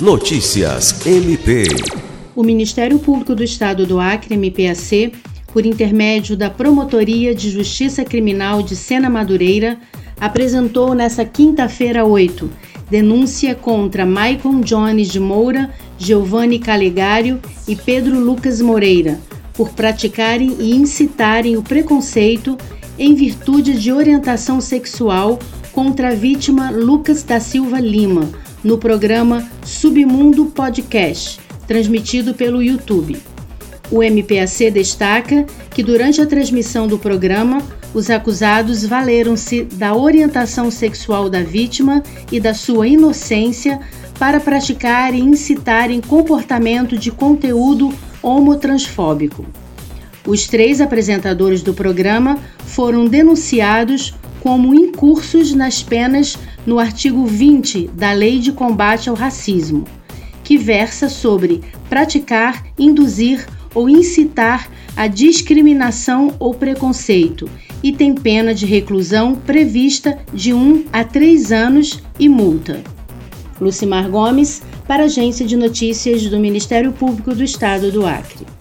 Notícias MP. O Ministério Público do Estado do Acre, MPAC, por intermédio da Promotoria de Justiça Criminal de Sena Madureira, apresentou nesta quinta-feira 8 denúncia contra Maicon Jones de Moura, Giovanni Calegário e Pedro Lucas Moreira por praticarem e incitarem o preconceito em virtude de orientação sexual contra a vítima Lucas da Silva Lima, no programa Submundo Podcast, transmitido pelo YouTube. O MPAC destaca que durante a transmissão do programa, os acusados valeram-se da orientação sexual da vítima e da sua inocência para praticar e incitarem comportamento de conteúdo homotransfóbico. Os três apresentadores do programa foram denunciados como incursos nas penas no artigo 20 da Lei de Combate ao Racismo, que versa sobre praticar, induzir ou incitar a discriminação ou preconceito e tem pena de reclusão prevista de 1 a 3 anos e multa. Lucimar Gomes, para a Agência de Notícias do Ministério Público do Estado do Acre.